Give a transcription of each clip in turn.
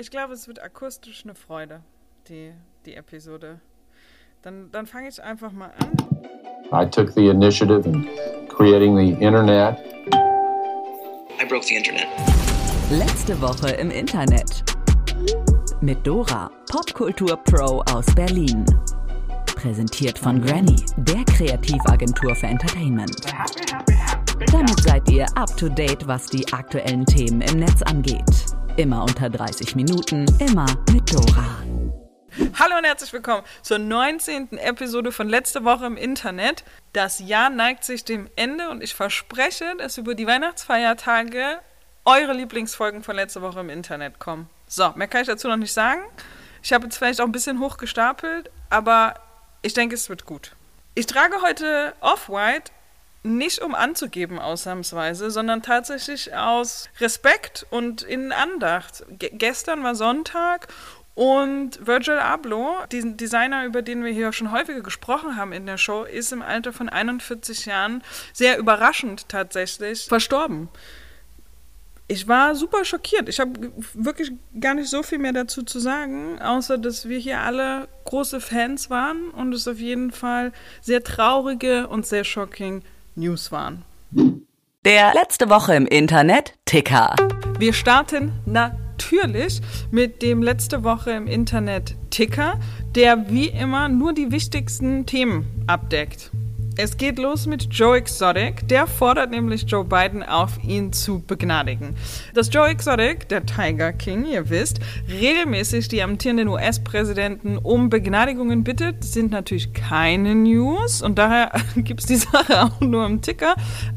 Ich glaube, es wird akustisch eine Freude, die, die Episode. Dann, dann fange ich einfach mal an. I took the initiative in creating the internet. I broke the internet. Letzte Woche im Internet. Mit Dora, Popkultur Pro aus Berlin. Präsentiert von Granny, der Kreativagentur für Entertainment. Damit seid ihr up to date, was die aktuellen Themen im Netz angeht. Immer unter 30 Minuten, immer mit Dora. Hallo und herzlich willkommen zur 19. Episode von letzte Woche im Internet. Das Jahr neigt sich dem Ende und ich verspreche, dass über die Weihnachtsfeiertage eure Lieblingsfolgen von letzte Woche im Internet kommen. So, mehr kann ich dazu noch nicht sagen. Ich habe jetzt vielleicht auch ein bisschen hochgestapelt, aber ich denke, es wird gut. Ich trage heute Off-White nicht um anzugeben ausnahmsweise, sondern tatsächlich aus Respekt und in Andacht. Ge gestern war Sonntag und Virgil Abloh, diesen Designer, über den wir hier schon häufiger gesprochen haben in der Show, ist im Alter von 41 Jahren sehr überraschend tatsächlich verstorben. Ich war super schockiert. Ich habe wirklich gar nicht so viel mehr dazu zu sagen, außer dass wir hier alle große Fans waren und es auf jeden Fall sehr traurige und sehr shocking News waren. Der letzte Woche im Internet Ticker. Wir starten natürlich mit dem letzte Woche im Internet Ticker, der wie immer nur die wichtigsten Themen abdeckt. Es geht los mit Joe Exotic. Der fordert nämlich Joe Biden auf, ihn zu begnadigen. Dass Joe Exotic, der Tiger King, ihr wisst, regelmäßig die amtierenden US-Präsidenten um Begnadigungen bittet, sind natürlich keine News und daher gibt es die Sache auch nur im Ticker.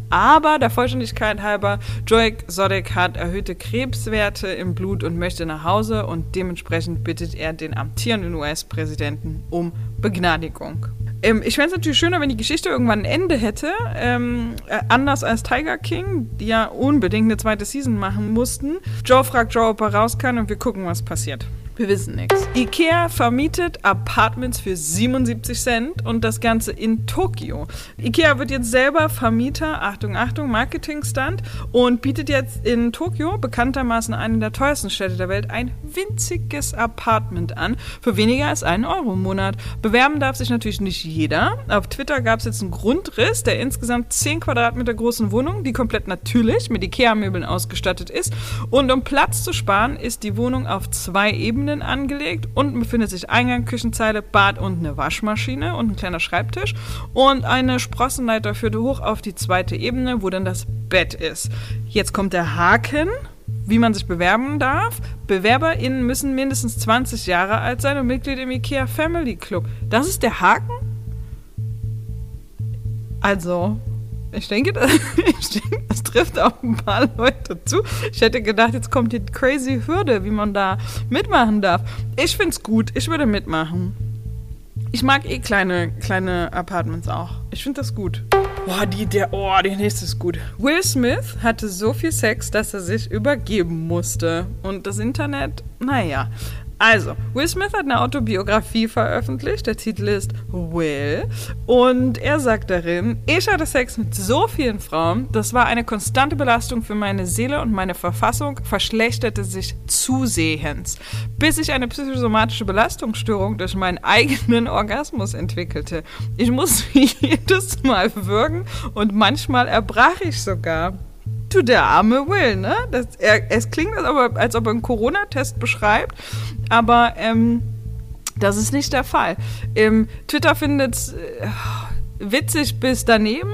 Aber der Vollständigkeit halber, Joe Exotic hat erhöhte Krebswerte im Blut und möchte nach Hause und dementsprechend bittet er den amtierenden US-Präsidenten um Begnadigung. Ähm, ich fände es natürlich schöner, wenn die Geschichte irgendwann ein Ende hätte. Ähm, äh, anders als Tiger King, die ja unbedingt eine zweite Season machen mussten. Joe fragt Joe, ob er raus kann und wir gucken, was passiert. Wir wissen nichts. IKEA vermietet Apartments für 77 Cent und das Ganze in Tokio. IKEA wird jetzt selber Vermieter, Achtung, Achtung, Marketingstand und bietet jetzt in Tokio, bekanntermaßen eine der teuersten Städte der Welt, ein winziges Apartment an für weniger als einen Euro im Monat. Bewerben darf sich natürlich nicht jeder. Auf Twitter gab es jetzt einen Grundriss der insgesamt 10 Quadratmeter großen Wohnung, die komplett natürlich mit IKEA-Möbeln ausgestattet ist. Und um Platz zu sparen, ist die Wohnung auf zwei Ebenen Ebenen angelegt. Unten befindet sich Eingang, Küchenzeile, Bad und eine Waschmaschine und ein kleiner Schreibtisch. Und eine Sprossenleiter führte hoch auf die zweite Ebene, wo dann das Bett ist. Jetzt kommt der Haken wie man sich bewerben darf. BewerberInnen müssen mindestens 20 Jahre alt sein und Mitglied im IKEA Family Club. Das ist der Haken? Also, ich denke, das, ich denke, das trifft auch ein paar Leute zu. Ich hätte gedacht, jetzt kommt die crazy Hürde, wie man da mitmachen darf. Ich finde es gut. Ich würde mitmachen. Ich mag eh kleine, kleine Apartments auch. Ich finde das gut. Boah, die, der, oh, die nächste ist gut. Will Smith hatte so viel Sex, dass er sich übergeben musste. Und das Internet, naja. Also, Will Smith hat eine Autobiografie veröffentlicht. Der Titel ist Will. Und er sagt darin, ich hatte Sex mit so vielen Frauen. Das war eine konstante Belastung für meine Seele und meine Verfassung verschlechterte sich zusehends, bis ich eine psychosomatische Belastungsstörung durch meinen eigenen Orgasmus entwickelte. Ich musste jedes Mal würgen und manchmal erbrach ich sogar. Du, der arme Will, ne? Das, er, es klingt, als ob er, als ob er einen Corona-Test beschreibt, aber ähm, das ist nicht der Fall. Ähm, Twitter findet es äh, witzig bis daneben.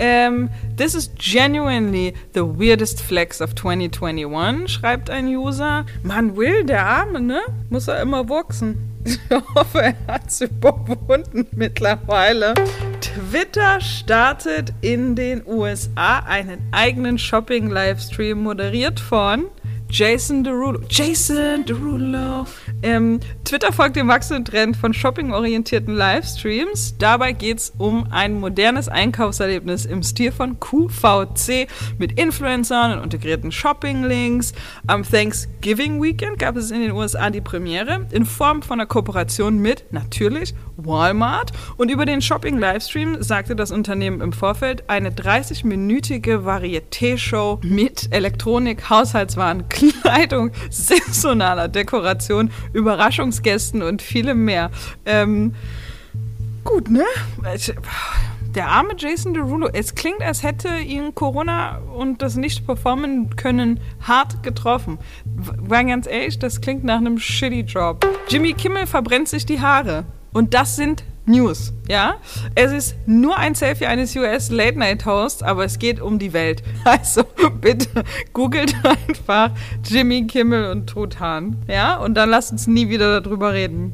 Ähm, This is genuinely the weirdest flex of 2021, schreibt ein User. Man Will, der Arme, ne? Muss er immer wachsen. Ich hoffe, er hat es überwunden mittlerweile. Twitter startet in den USA einen eigenen Shopping-Livestream, moderiert von Jason Derulo. Jason Derulo. Ähm, Twitter folgt dem wachsenden Trend von shopping-orientierten Livestreams. Dabei geht es um ein modernes Einkaufserlebnis im Stil von QVC mit Influencern und integrierten Shopping-Links. Am Thanksgiving Weekend gab es in den USA die Premiere in Form von einer Kooperation mit, natürlich, Walmart. Und über den Shopping-Livestream sagte das Unternehmen im Vorfeld eine 30-minütige Varieté-Show mit Elektronik, Haushaltswaren, Kleidung, saisonaler Dekoration, Überraschungsgästen und vielem mehr. Ähm, gut, ne? Der arme Jason Derulo, es klingt, als hätte ihn Corona und das Nicht-Performen können hart getroffen. War ganz ehrlich, das klingt nach einem shitty Job. Jimmy Kimmel verbrennt sich die Haare. Und das sind News, ja? Es ist nur ein Selfie eines US Late Night Hosts, aber es geht um die Welt. Also bitte googelt einfach Jimmy Kimmel und Truthahn, ja? Und dann lasst uns nie wieder darüber reden.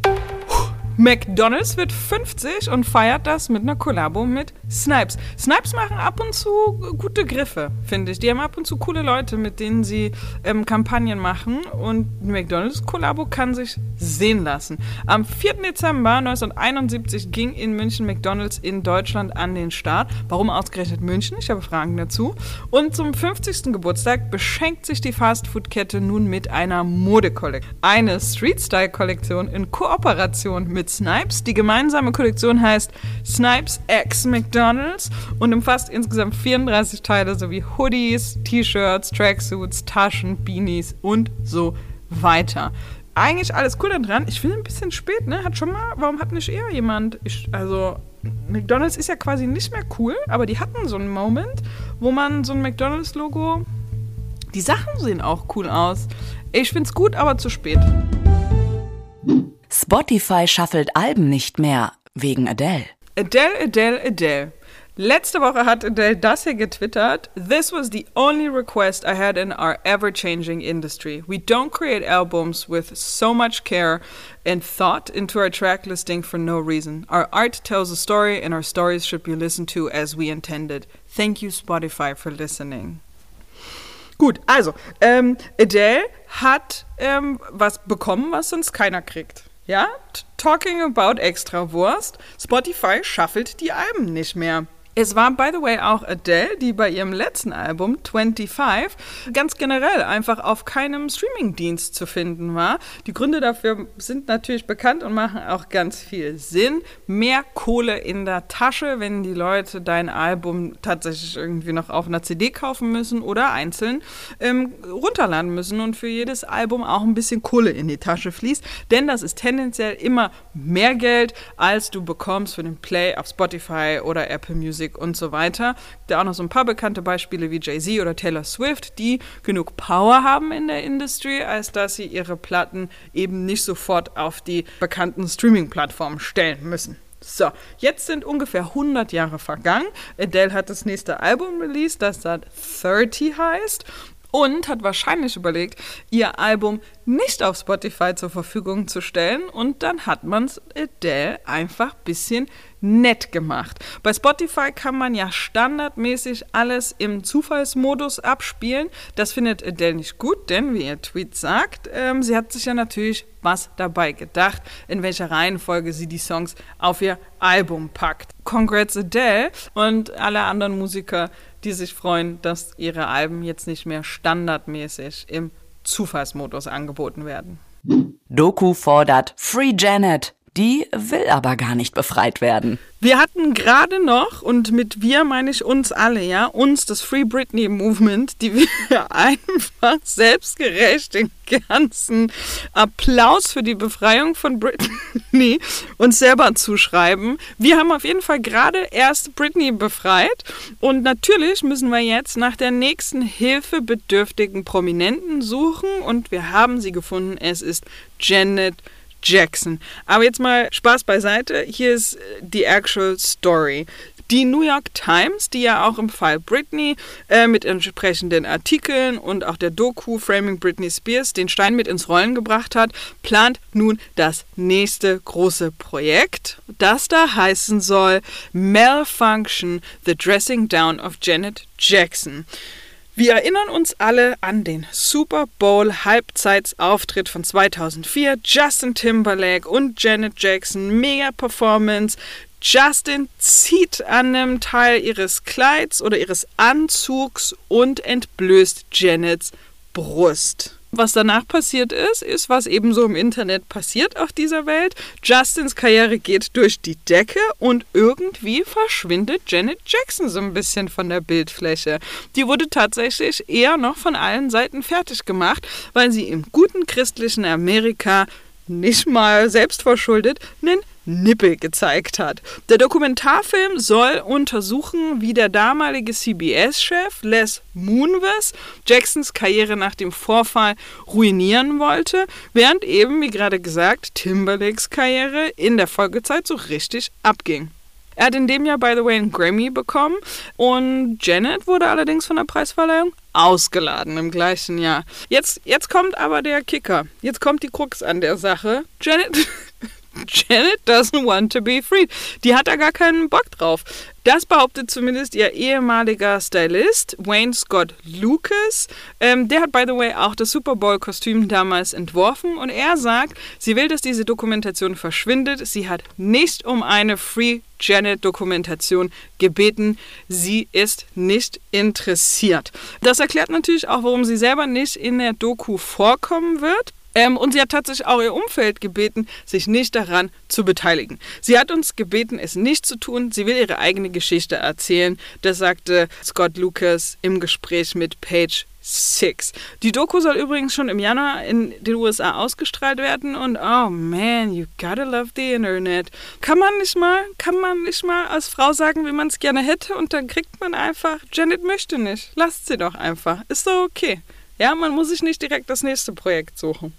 McDonald's wird 50 und feiert das mit einer Kollabo mit Snipes. Snipes machen ab und zu gute Griffe, finde ich. Die haben ab und zu coole Leute, mit denen sie ähm, Kampagnen machen. Und McDonald's Kollabo kann sich sehen lassen. Am 4. Dezember 1971 ging in München McDonald's in Deutschland an den Start. Warum ausgerechnet München? Ich habe Fragen dazu. Und zum 50. Geburtstag beschenkt sich die Fastfood-Kette nun mit einer Modekollektion. Eine Street-Style-Kollektion in Kooperation mit Snipes. Die gemeinsame Kollektion heißt Snipes X McDonald's und umfasst insgesamt 34 Teile sowie Hoodies, T-Shirts, Tracksuits, Taschen, Beanies und so weiter. Eigentlich alles cool dran. Ich finde ein bisschen spät, ne? Hat schon mal, warum hat nicht eher jemand, ich, also McDonald's ist ja quasi nicht mehr cool, aber die hatten so einen Moment, wo man so ein McDonald's-Logo, die Sachen sehen auch cool aus. Ich finde es gut, aber zu spät. Spotify schaffelt Alben nicht mehr wegen Adele. Adele, Adele, Adele. Letzte Woche hat Adele das hier getwittert. This was the only request I had in our ever-changing industry. We don't create albums with so much care and thought into our track listing for no reason. Our art tells a story and our stories should be listened to as we intended. Thank you Spotify for listening. Gut, also, ähm, Adele hat ähm, was bekommen, was sonst keiner kriegt. Ja, talking about Extrawurst. Spotify schaffelt die Alben nicht mehr. Es war, by the way, auch Adele, die bei ihrem letzten Album 25 ganz generell einfach auf keinem Streamingdienst zu finden war. Die Gründe dafür sind natürlich bekannt und machen auch ganz viel Sinn. Mehr Kohle in der Tasche, wenn die Leute dein Album tatsächlich irgendwie noch auf einer CD kaufen müssen oder einzeln ähm, runterladen müssen und für jedes Album auch ein bisschen Kohle in die Tasche fließt. Denn das ist tendenziell immer mehr Geld, als du bekommst für den Play auf Spotify oder Apple Music Music und so weiter. Da auch noch so ein paar bekannte Beispiele wie Jay-Z oder Taylor Swift, die genug Power haben in der Industrie, als dass sie ihre Platten eben nicht sofort auf die bekannten Streaming-Plattformen stellen müssen. So, jetzt sind ungefähr 100 Jahre vergangen. Adele hat das nächste Album released, das dann 30 heißt und hat wahrscheinlich überlegt, ihr Album nicht auf Spotify zur Verfügung zu stellen und dann hat man es Adele einfach ein bisschen nett gemacht. Bei Spotify kann man ja standardmäßig alles im Zufallsmodus abspielen. Das findet Adele nicht gut, denn wie ihr Tweet sagt, ähm, sie hat sich ja natürlich was dabei gedacht, in welcher Reihenfolge sie die Songs auf ihr Album packt. Congrats Adele und alle anderen Musiker, die sich freuen, dass ihre Alben jetzt nicht mehr standardmäßig im Zufallsmodus angeboten werden. Doku fordert Free Janet. Die will aber gar nicht befreit werden. Wir hatten gerade noch, und mit wir meine ich uns alle, ja, uns, das Free Britney Movement, die wir einfach selbstgerecht den ganzen Applaus für die Befreiung von Britney uns selber zuschreiben. Wir haben auf jeden Fall gerade erst Britney befreit und natürlich müssen wir jetzt nach der nächsten hilfebedürftigen Prominenten suchen und wir haben sie gefunden. Es ist Janet Jackson. Aber jetzt mal Spaß beiseite. Hier ist die actual story. Die New York Times, die ja auch im Fall Britney äh, mit entsprechenden Artikeln und auch der Doku Framing Britney Spears den Stein mit ins Rollen gebracht hat, plant nun das nächste große Projekt, das da heißen soll Malfunction, The Dressing Down of Janet Jackson. Wir erinnern uns alle an den Super Bowl Halbzeitsauftritt von 2004. Justin Timberlake und Janet Jackson, mega Performance. Justin zieht an einem Teil ihres Kleids oder ihres Anzugs und entblößt Janets Brust. Was danach passiert ist, ist, was eben so im Internet passiert auf dieser Welt. Justins Karriere geht durch die Decke und irgendwie verschwindet Janet Jackson so ein bisschen von der Bildfläche. Die wurde tatsächlich eher noch von allen Seiten fertig gemacht, weil sie im guten christlichen Amerika nicht mal selbstverschuldet einen Nippel gezeigt hat. Der Dokumentarfilm soll untersuchen, wie der damalige CBS-Chef Les Moonves Jacksons Karriere nach dem Vorfall ruinieren wollte, während eben, wie gerade gesagt, Timberlakes Karriere in der Folgezeit so richtig abging. Er hat in dem Jahr, by the way, einen Grammy bekommen und Janet wurde allerdings von der Preisverleihung ausgeladen im gleichen Jahr. Jetzt, jetzt kommt aber der Kicker. Jetzt kommt die Krux an der Sache. Janet Janet doesn't want to be free. Die hat da gar keinen Bock drauf. Das behauptet zumindest ihr ehemaliger Stylist, Wayne Scott Lucas. Ähm, der hat, by the way, auch das Super Bowl-Kostüm damals entworfen und er sagt, sie will, dass diese Dokumentation verschwindet. Sie hat nicht um eine Free Janet-Dokumentation gebeten. Sie ist nicht interessiert. Das erklärt natürlich auch, warum sie selber nicht in der Doku vorkommen wird. Ähm, und sie hat tatsächlich auch ihr Umfeld gebeten, sich nicht daran zu beteiligen. Sie hat uns gebeten, es nicht zu tun. Sie will ihre eigene Geschichte erzählen. Das sagte Scott Lucas im Gespräch mit Paige Six. Die Doku soll übrigens schon im Januar in den USA ausgestrahlt werden und oh man, you gotta love the Internet. Kann man nicht mal, kann man nicht mal als Frau sagen, wie man es gerne hätte und dann kriegt man einfach, Janet möchte nicht. Lasst sie doch einfach. Ist doch okay. Ja, man muss sich nicht direkt das nächste Projekt suchen.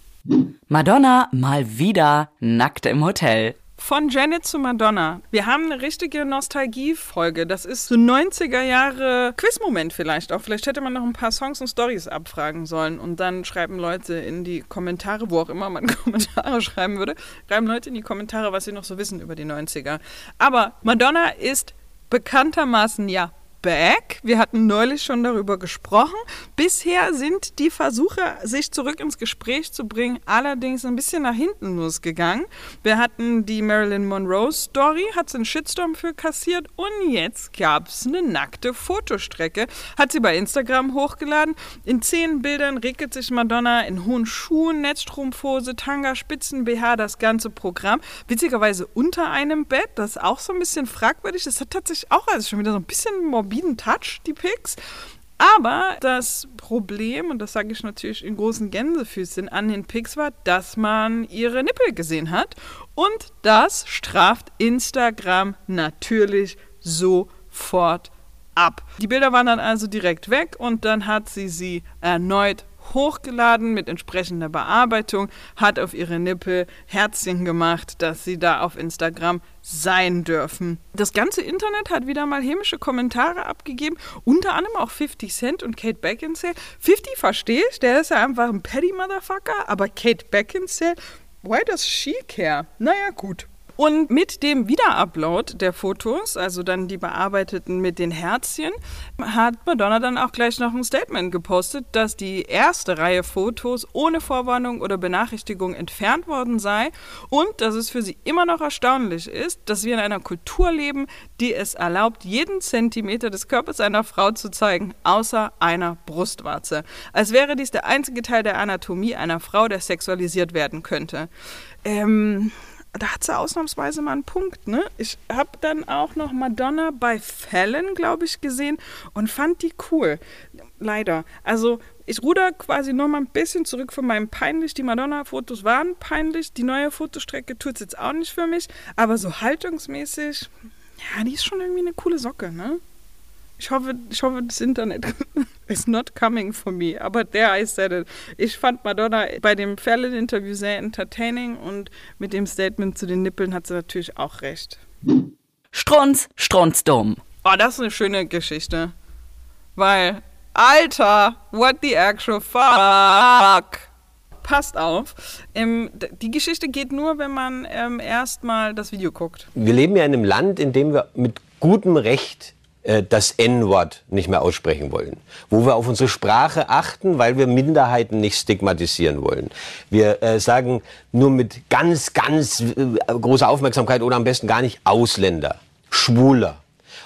Madonna mal wieder nackt im Hotel. Von Janet zu Madonna. Wir haben eine richtige Nostalgie-Folge. Das ist so 90er Jahre Quiz-Moment vielleicht auch. Vielleicht hätte man noch ein paar Songs und Stories abfragen sollen. Und dann schreiben Leute in die Kommentare, wo auch immer man Kommentare schreiben würde, schreiben Leute in die Kommentare, was sie noch so wissen über die 90er. Aber Madonna ist bekanntermaßen ja back. Wir hatten neulich schon darüber gesprochen. Bisher sind die Versuche, sich zurück ins Gespräch zu bringen, allerdings ein bisschen nach hinten losgegangen. Wir hatten die Marilyn Monroe Story, hat sie einen Shitstorm für kassiert und jetzt gab es eine nackte Fotostrecke. Hat sie bei Instagram hochgeladen. In zehn Bildern regelt sich Madonna in hohen Schuhen, Netzstrumpfhose, Tanga, Spitzen, BH, das ganze Programm. Witzigerweise unter einem Bett, das ist auch so ein bisschen fragwürdig. Das hat tatsächlich auch also schon wieder so ein bisschen morbid morbiden Touch, die Pics. Aber das Problem, und das sage ich natürlich in großen Gänsefüßchen an den Pics, war, dass man ihre Nippel gesehen hat. Und das straft Instagram natürlich sofort ab. Die Bilder waren dann also direkt weg und dann hat sie sie erneut hochgeladen mit entsprechender Bearbeitung, hat auf ihre Nippel Herzchen gemacht, dass sie da auf Instagram sein dürfen. Das ganze Internet hat wieder mal hämische Kommentare abgegeben, unter anderem auch 50 Cent und Kate Beckinsale. 50 verstehe ich, der ist ja einfach ein Petty Motherfucker, aber Kate Beckinsale, why does she care? Naja, gut. Und mit dem Wiederupload der Fotos, also dann die bearbeiteten mit den Herzchen, hat Madonna dann auch gleich noch ein Statement gepostet, dass die erste Reihe Fotos ohne Vorwarnung oder Benachrichtigung entfernt worden sei und dass es für sie immer noch erstaunlich ist, dass wir in einer Kultur leben, die es erlaubt, jeden Zentimeter des Körpers einer Frau zu zeigen, außer einer Brustwarze. Als wäre dies der einzige Teil der Anatomie einer Frau, der sexualisiert werden könnte. Ähm, da hat sie ausnahmsweise mal einen Punkt, ne? Ich habe dann auch noch Madonna bei Fallon, glaube ich, gesehen und fand die cool. Leider. Also ich ruder quasi noch mal ein bisschen zurück von meinem peinlich. Die Madonna-Fotos waren peinlich. Die neue Fotostrecke tut es jetzt auch nicht für mich. Aber so haltungsmäßig, ja, die ist schon irgendwie eine coole Socke, ne? Ich hoffe, ich hoffe, das Internet is not coming for me. Aber there I said it. Ich fand Madonna bei dem Fallon-Interview sehr entertaining und mit dem Statement zu den Nippeln hat sie natürlich auch recht. Strunz, Strunzdom. Oh, das ist eine schöne Geschichte. Weil, Alter, what the actual fuck? Passt auf. Ähm, die Geschichte geht nur, wenn man ähm, erstmal das Video guckt. Wir leben ja in einem Land, in dem wir mit gutem Recht das N-Wort nicht mehr aussprechen wollen, wo wir auf unsere Sprache achten, weil wir Minderheiten nicht stigmatisieren wollen. Wir äh, sagen nur mit ganz, ganz äh, großer Aufmerksamkeit oder am besten gar nicht Ausländer, Schwuler.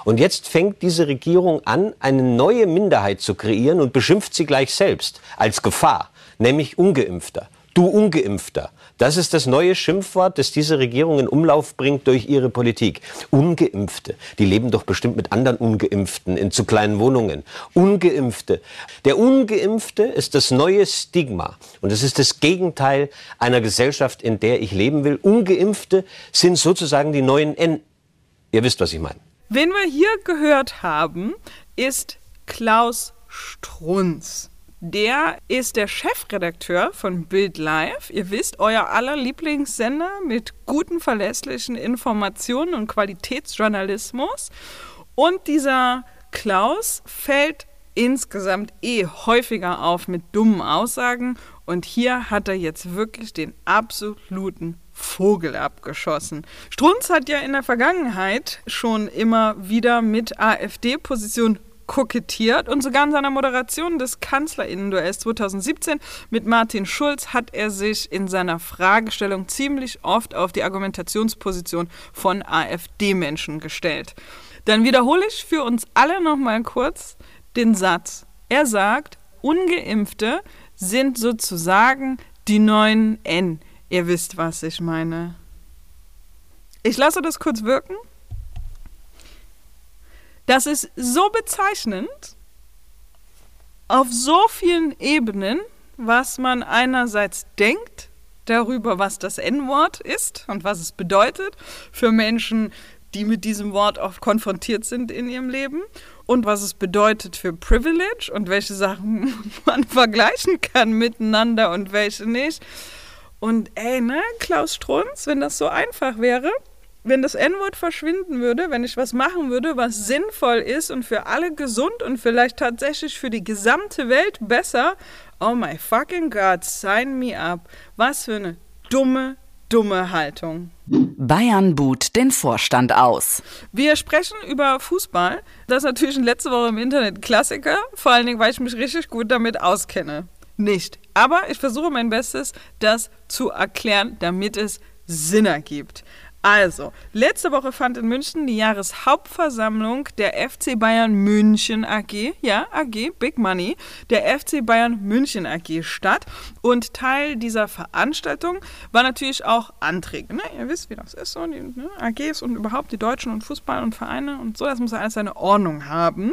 Und jetzt fängt diese Regierung an, eine neue Minderheit zu kreieren und beschimpft sie gleich selbst als Gefahr. nämlich ungeimpfter. Du ungeimpfter. Das ist das neue Schimpfwort, das diese Regierung in Umlauf bringt durch ihre Politik. Ungeimpfte. Die leben doch bestimmt mit anderen Ungeimpften in zu kleinen Wohnungen. Ungeimpfte. Der Ungeimpfte ist das neue Stigma. Und es ist das Gegenteil einer Gesellschaft, in der ich leben will. Ungeimpfte sind sozusagen die neuen N. Ihr wisst, was ich meine. Wen wir hier gehört haben, ist Klaus Strunz. Der ist der Chefredakteur von Bild Live. Ihr wisst, euer aller Lieblingssender mit guten, verlässlichen Informationen und Qualitätsjournalismus. Und dieser Klaus fällt insgesamt eh häufiger auf mit dummen Aussagen. Und hier hat er jetzt wirklich den absoluten Vogel abgeschossen. Strunz hat ja in der Vergangenheit schon immer wieder mit AfD-Position kokettiert und sogar in seiner Moderation des Kanzlerinnenduells 2017 mit Martin Schulz hat er sich in seiner Fragestellung ziemlich oft auf die Argumentationsposition von AfD-Menschen gestellt. Dann wiederhole ich für uns alle nochmal kurz den Satz. Er sagt, ungeimpfte sind sozusagen die neuen N. Ihr wisst, was ich meine. Ich lasse das kurz wirken. Das ist so bezeichnend auf so vielen Ebenen, was man einerseits denkt darüber, was das N-Wort ist und was es bedeutet für Menschen, die mit diesem Wort oft konfrontiert sind in ihrem Leben und was es bedeutet für Privilege und welche Sachen man vergleichen kann miteinander und welche nicht. Und ey, ne, Klaus Strunz, wenn das so einfach wäre, wenn das N-Wort verschwinden würde, wenn ich was machen würde, was sinnvoll ist und für alle gesund und vielleicht tatsächlich für die gesamte Welt besser, oh my fucking God, sign me up. Was für eine dumme, dumme Haltung. Bayern buht den Vorstand aus. Wir sprechen über Fußball. Das ist natürlich letzte Woche im Internet Klassiker, vor allen Dingen, weil ich mich richtig gut damit auskenne. Nicht. Aber ich versuche mein Bestes, das zu erklären, damit es Sinn ergibt. Also, letzte Woche fand in München die Jahreshauptversammlung der FC Bayern München AG, ja, AG, Big Money, der FC Bayern München AG statt. Und Teil dieser Veranstaltung war natürlich auch Anträge. Ne? Ihr wisst, wie das ist, so die ne? AGs und überhaupt die Deutschen und Fußball und Vereine und so, das muss ja alles seine Ordnung haben.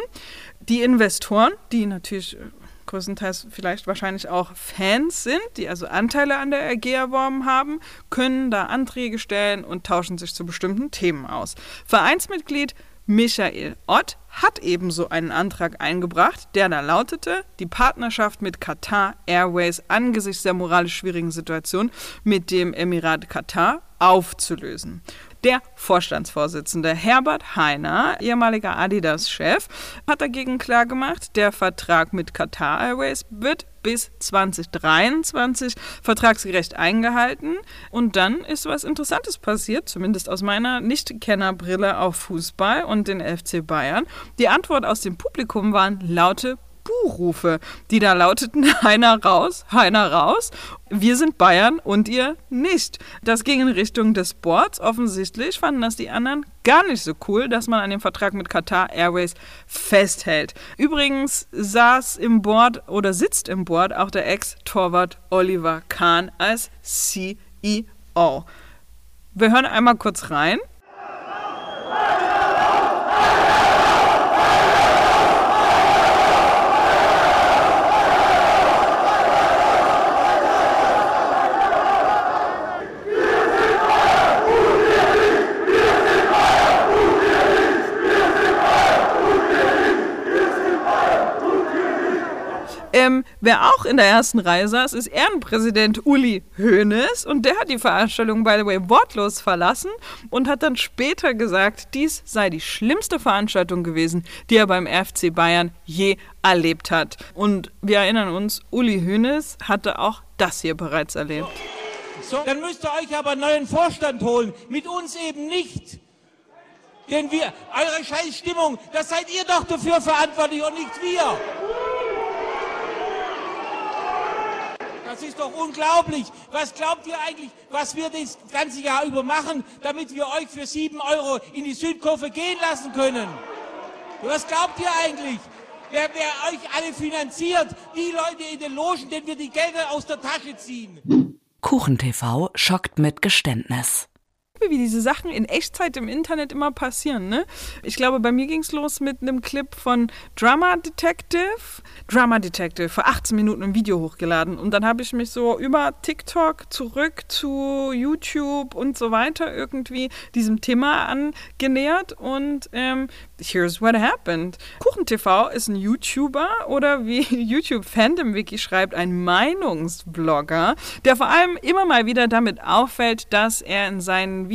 Die Investoren, die natürlich äh, größtenteils vielleicht wahrscheinlich auch Fans sind, die also Anteile an der AG erworben haben, können da Anträge stellen und tauschen sich zu bestimmten Themen aus. Vereinsmitglied Michael Ott hat ebenso einen Antrag eingebracht, der da lautete, die Partnerschaft mit Qatar Airways angesichts der moralisch schwierigen Situation mit dem Emirat Katar aufzulösen. Der Vorstandsvorsitzende Herbert Heiner, ehemaliger Adidas-Chef, hat dagegen klargemacht, der Vertrag mit Qatar Airways wird bis 2023 vertragsgerecht eingehalten. Und dann ist was Interessantes passiert, zumindest aus meiner Nicht-Kennerbrille auf Fußball und den FC Bayern. Die Antwort aus dem Publikum waren laute Buhrufe, die da lauteten, Heiner raus, Heiner raus, wir sind Bayern und ihr nicht. Das ging in Richtung des Boards. Offensichtlich fanden das die anderen gar nicht so cool, dass man an dem Vertrag mit Qatar Airways festhält. Übrigens saß im Board oder sitzt im Board auch der Ex-Torwart Oliver Kahn als CEO. Wir hören einmal kurz rein. Ähm, wer auch in der ersten Reihe saß, ist Ehrenpräsident Uli Hoeneß und der hat die Veranstaltung, by the way, wortlos verlassen und hat dann später gesagt, dies sei die schlimmste Veranstaltung gewesen, die er beim FC Bayern je erlebt hat. Und wir erinnern uns, Uli Hoeneß hatte auch das hier bereits erlebt. So, dann müsst ihr euch aber einen neuen Vorstand holen. Mit uns eben nicht. Denn wir, eure Scheißstimmung, das seid ihr doch dafür verantwortlich und nicht wir. Das ist doch unglaublich. Was glaubt ihr eigentlich, was wir das ganze Jahr über machen, damit wir euch für sieben Euro in die Südkurve gehen lassen können? Was glaubt ihr eigentlich? wer, wer euch alle finanziert, die Leute in den Logen, denen wir die Gelder aus der Tasche ziehen. KuchenTV schockt mit Geständnis. Wie diese Sachen in Echtzeit im Internet immer passieren. Ne? Ich glaube, bei mir ging es los mit einem Clip von Drama Detective. Drama Detective, vor 18 Minuten ein Video hochgeladen. Und dann habe ich mich so über TikTok zurück zu YouTube und so weiter irgendwie diesem Thema angenähert. Und ähm, here's what happened. KuchenTV ist ein YouTuber oder wie YouTube Fandom Wiki schreibt, ein Meinungsblogger, der vor allem immer mal wieder damit auffällt, dass er in seinen Videos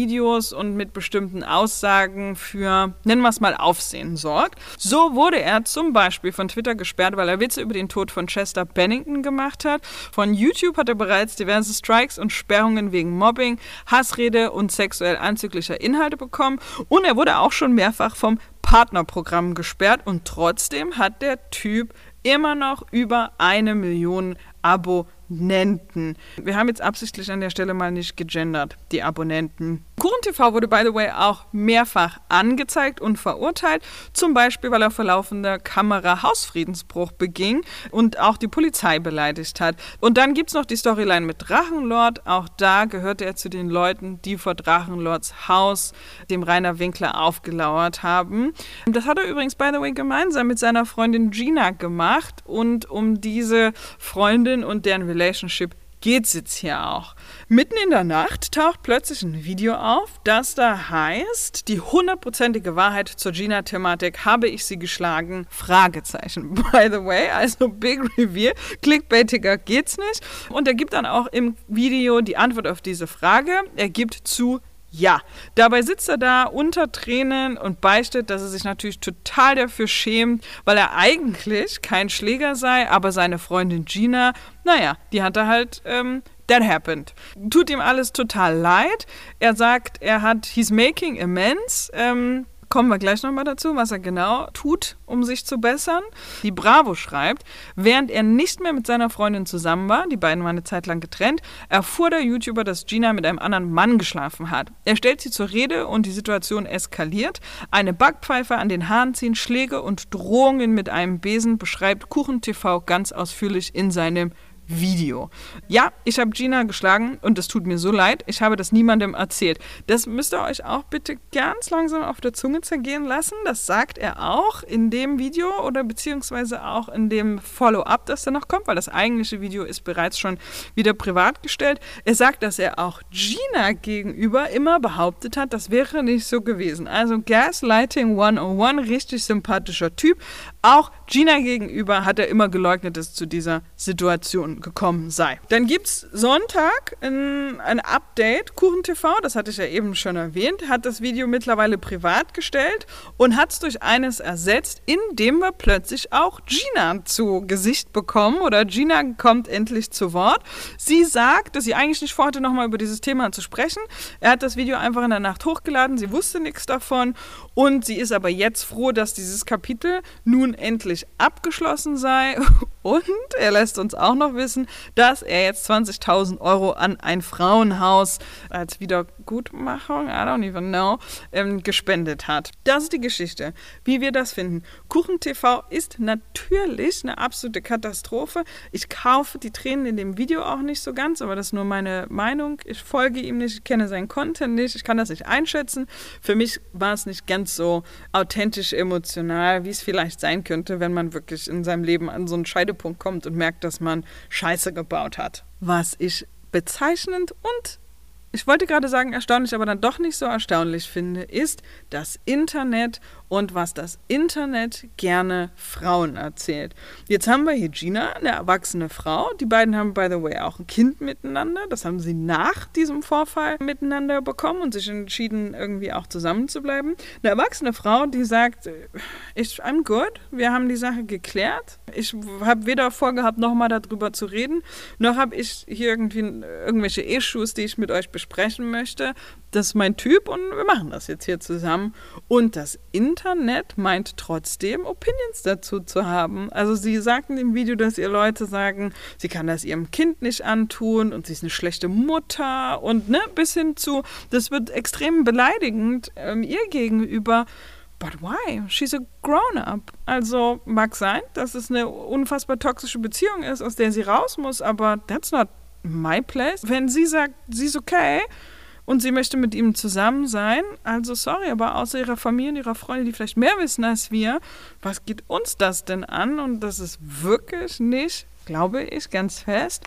und mit bestimmten Aussagen für, nennen wir es mal, Aufsehen sorgt. So wurde er zum Beispiel von Twitter gesperrt, weil er Witze über den Tod von Chester Bennington gemacht hat. Von YouTube hat er bereits diverse Strikes und Sperrungen wegen Mobbing, Hassrede und sexuell anzüglicher Inhalte bekommen. Und er wurde auch schon mehrfach vom Partnerprogramm gesperrt und trotzdem hat der Typ immer noch über eine Million Abonnenten. Wir haben jetzt absichtlich an der Stelle mal nicht gegendert, die Abonnenten. KuchenTV wurde, by the way, auch mehrfach angezeigt und verurteilt. Zum Beispiel, weil er vor laufender Kamera Hausfriedensbruch beging und auch die Polizei beleidigt hat. Und dann gibt es noch die Storyline mit Drachenlord. Auch da gehörte er zu den Leuten, die vor Drachenlords Haus, dem Rainer Winkler, aufgelauert haben. Das hat er übrigens, by the way, gemeinsam mit seiner Freundin Gina gemacht. Und um diese Freundin und deren Relationship geht es jetzt hier auch. Mitten in der Nacht taucht plötzlich ein Video auf, das da heißt, die hundertprozentige Wahrheit zur Gina-Thematik, habe ich sie geschlagen? Fragezeichen. By the way, also Big Reveal, clickbaitiger geht's nicht. Und er gibt dann auch im Video die Antwort auf diese Frage. Er gibt zu, ja, dabei sitzt er da unter Tränen und beichtet, dass er sich natürlich total dafür schämt, weil er eigentlich kein Schläger sei, aber seine Freundin Gina, naja, die hat er halt, ähm, that happened. Tut ihm alles total leid. Er sagt, er hat, he's making amends, ähm, Kommen wir gleich nochmal dazu, was er genau tut, um sich zu bessern. Die Bravo schreibt, während er nicht mehr mit seiner Freundin zusammen war, die beiden waren eine Zeit lang getrennt, erfuhr der YouTuber, dass Gina mit einem anderen Mann geschlafen hat. Er stellt sie zur Rede und die Situation eskaliert. Eine Backpfeife an den Haaren ziehen, Schläge und Drohungen mit einem Besen beschreibt KuchenTV ganz ausführlich in seinem Video. Ja, ich habe Gina geschlagen und es tut mir so leid. Ich habe das niemandem erzählt. Das müsst ihr euch auch bitte ganz langsam auf der Zunge zergehen lassen. Das sagt er auch in dem Video oder beziehungsweise auch in dem Follow-up, das da noch kommt, weil das eigentliche Video ist bereits schon wieder privat gestellt. Er sagt, dass er auch Gina gegenüber immer behauptet hat, das wäre nicht so gewesen. Also Gaslighting 101, richtig sympathischer Typ. Auch Gina gegenüber hat er immer geleugnet, dass es zu dieser Situation gekommen sei. Dann gibt es Sonntag ein, ein Update. KuchenTV, das hatte ich ja eben schon erwähnt, hat das Video mittlerweile privat gestellt und hat es durch eines ersetzt, indem wir plötzlich auch Gina zu Gesicht bekommen oder Gina kommt endlich zu Wort. Sie sagt, dass sie eigentlich nicht vorhatte, nochmal über dieses Thema zu sprechen. Er hat das Video einfach in der Nacht hochgeladen, sie wusste nichts davon und sie ist aber jetzt froh, dass dieses Kapitel nun endlich abgeschlossen sei. Und er lässt uns auch noch wissen, dass er jetzt 20.000 Euro an ein Frauenhaus als Wiedergutmachung, I don't even know, ähm, gespendet hat. Das ist die Geschichte. Wie wir das finden. KuchenTV ist natürlich eine absolute Katastrophe. Ich kaufe die Tränen in dem Video auch nicht so ganz, aber das ist nur meine Meinung. Ich folge ihm nicht, ich kenne seinen Content nicht, ich kann das nicht einschätzen. Für mich war es nicht ganz so authentisch emotional, wie es vielleicht sein könnte, wenn man wirklich in seinem Leben an so einen Scheidepunkt kommt und merkt, dass man Scheiße gebaut hat. Was ich bezeichnend und ich wollte gerade sagen erstaunlich, aber dann doch nicht so erstaunlich finde, ist das Internet und was das Internet gerne Frauen erzählt. Jetzt haben wir hier Gina, eine erwachsene Frau. Die beiden haben, by the way, auch ein Kind miteinander. Das haben sie nach diesem Vorfall miteinander bekommen und sich entschieden, irgendwie auch zusammenzubleiben. Eine erwachsene Frau, die sagt, ich, I'm good, wir haben die Sache geklärt. Ich habe weder vorgehabt, nochmal darüber zu reden, noch habe ich hier irgendwie irgendwelche Issues, die ich mit euch besprechen möchte. Das ist mein Typ und wir machen das jetzt hier zusammen. Und das Internet meint trotzdem, Opinions dazu zu haben. Also sie sagten im Video, dass ihr Leute sagen, sie kann das ihrem Kind nicht antun und sie ist eine schlechte Mutter und ne, bis hin zu, das wird extrem beleidigend ähm, ihr gegenüber. But why? She's a grown-up. Also mag sein, dass es eine unfassbar toxische Beziehung ist, aus der sie raus muss, aber that's not my place. Wenn sie sagt, sie ist okay und sie möchte mit ihm zusammen sein, also sorry, aber außer ihrer Familie und ihrer Freunde, die vielleicht mehr wissen als wir, was geht uns das denn an? Und das ist wirklich nicht, glaube ich, ganz fest,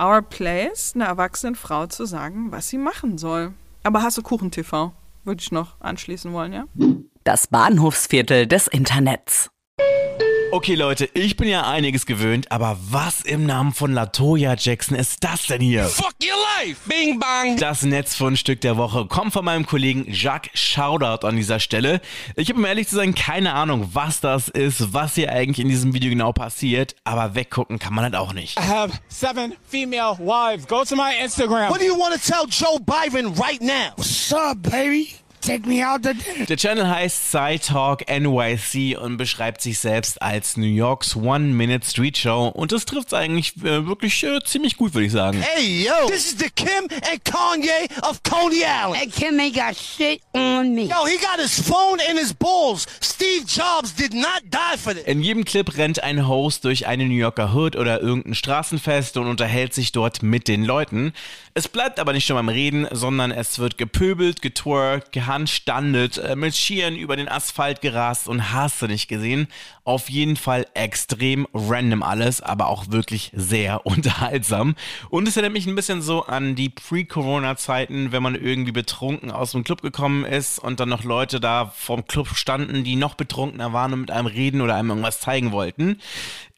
our place, einer erwachsenen Frau zu sagen, was sie machen soll. Aber hast du Kuchen-TV? Würde ich noch anschließen wollen, ja? Das Bahnhofsviertel des Internets. Okay, Leute, ich bin ja einiges gewöhnt, aber was im Namen von Latoya Jackson ist das denn hier? Fuck your life! Bing bang! Das Netzfundstück der Woche kommt von meinem Kollegen Jacques Shoutout an dieser Stelle. Ich habe um ehrlich zu sein keine Ahnung, was das ist, was hier eigentlich in diesem Video genau passiert, aber weggucken kann man halt auch nicht. I have seven female wives. Go to my Instagram. What do you want to tell Joe Biden right now? What's up, baby? Take me out. Der Channel heißt Side Talk NYC und beschreibt sich selbst als New Yorks One-Minute Street Show und das trifft eigentlich äh, wirklich äh, ziemlich gut, würde ich sagen. Hey, yo, this is the Kim and Kanye of Coney Island. Hey, Kim ain't got shit on me. Yo, he got his phone in his balls. Steve Jobs did not die for this. In jedem Clip rennt ein Host durch eine New Yorker Hood oder irgendein Straßenfest und unterhält sich dort mit den Leuten. Es bleibt aber nicht schon beim Reden, sondern es wird gepöbelt, getwerkt, gehandstandet, äh, mit Skiern über den Asphalt gerast und hast du nicht gesehen. Auf jeden Fall extrem random alles, aber auch wirklich sehr unterhaltsam. Und es erinnert mich ein bisschen so an die Pre-Corona-Zeiten, wenn man irgendwie betrunken aus dem Club gekommen ist und dann noch Leute da vorm Club standen, die noch betrunkener waren und mit einem reden oder einem irgendwas zeigen wollten.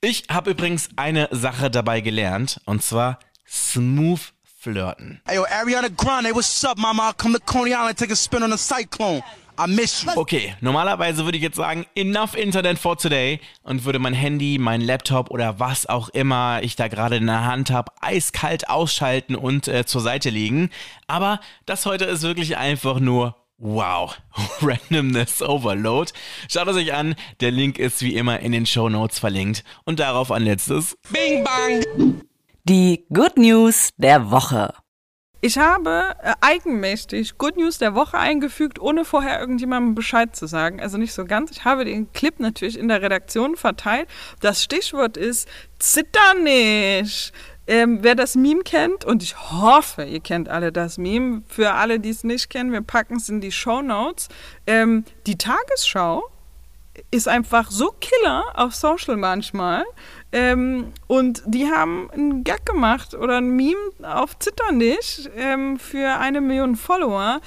Ich habe übrigens eine Sache dabei gelernt, und zwar smooth flirten. Hey, yo, Ariana Grande, what's up, mama? Come to Coney Island, take a spin on the cyclone. I miss you. Okay, normalerweise würde ich jetzt sagen, enough Internet for today und würde mein Handy, mein Laptop oder was auch immer ich da gerade in der Hand habe, eiskalt ausschalten und äh, zur Seite legen. Aber das heute ist wirklich einfach nur Wow, Randomness Overload. Schaut es euch an, der Link ist wie immer in den Show Notes verlinkt. Und darauf ein letztes. Bing bang! Die Good News der Woche. Ich habe äh, eigenmächtig Good News der Woche eingefügt, ohne vorher irgendjemandem Bescheid zu sagen. Also nicht so ganz. Ich habe den Clip natürlich in der Redaktion verteilt. Das Stichwort ist Zitter nicht. Ähm, wer das Meme kennt, und ich hoffe, ihr kennt alle das Meme, für alle, die es nicht kennen, wir packen es in die Show Notes. Ähm, die Tagesschau ist einfach so killer auf Social manchmal. Ähm, und die haben einen Gag gemacht oder ein Meme auf Zitternich ähm, für eine Million Follower.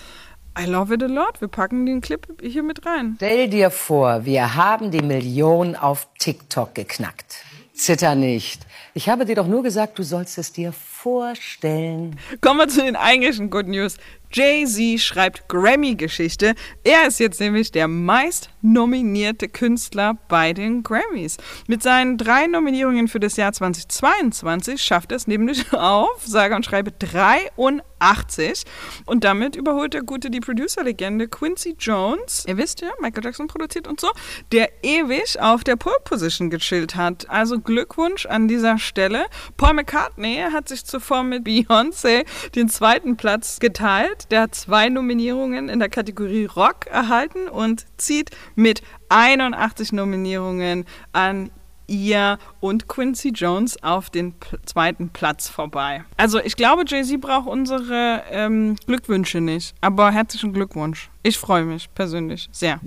I love it a lot. Wir packen den Clip hier mit rein. Stell dir vor, wir haben die Million auf TikTok geknackt. Zitter nicht. Ich habe dir doch nur gesagt, du sollst es dir vorstellen. Kommen wir zu den eigentlichen Good News. Jay-Z schreibt Grammy-Geschichte. Er ist jetzt nämlich der meist nominierte Künstler bei den Grammys. Mit seinen drei Nominierungen für das Jahr 2022 schafft er es nämlich auf, sage und schreibe 83. Und damit überholt der Gute die Producer-Legende Quincy Jones. Ihr wisst ja, Michael Jackson produziert und so, der ewig auf der Pole-Position gechillt hat. Also Glückwunsch an dieser Stelle. Paul McCartney hat sich zuvor mit Beyoncé den zweiten Platz geteilt. Der hat zwei Nominierungen in der Kategorie Rock erhalten und zieht mit 81 Nominierungen an ihr und Quincy Jones auf den zweiten Platz vorbei. Also ich glaube, Jay-Z braucht unsere ähm, Glückwünsche nicht, aber herzlichen Glückwunsch. Ich freue mich persönlich sehr.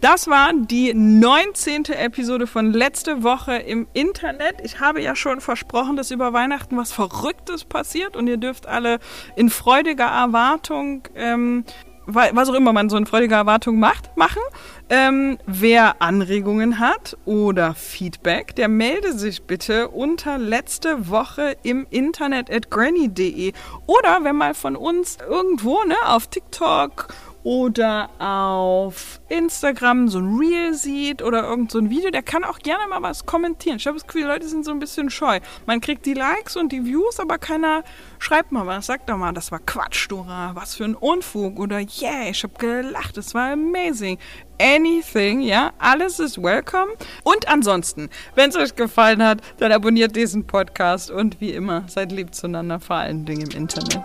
Das war die 19. Episode von letzte Woche im Internet. Ich habe ja schon versprochen, dass über Weihnachten was Verrücktes passiert und ihr dürft alle in freudiger Erwartung ähm, was auch immer man so in freudiger Erwartung macht, machen. Ähm, wer Anregungen hat oder Feedback, der melde sich bitte unter letzte Woche im Internet at granny.de. Oder wenn mal von uns irgendwo ne, auf TikTok oder auf Instagram so ein Reel sieht oder irgend so ein Video, der kann auch gerne mal was kommentieren. Ich habe das Gefühl, die Leute sind so ein bisschen scheu. Man kriegt die Likes und die Views, aber keiner schreibt mal was. Sagt doch mal, das war Quatsch, Dora. Was für ein Unfug. Oder yeah, ich habe gelacht, das war amazing. Anything, ja, alles ist welcome. Und ansonsten, wenn es euch gefallen hat, dann abonniert diesen Podcast und wie immer, seid lieb zueinander, vor allen Dingen im Internet.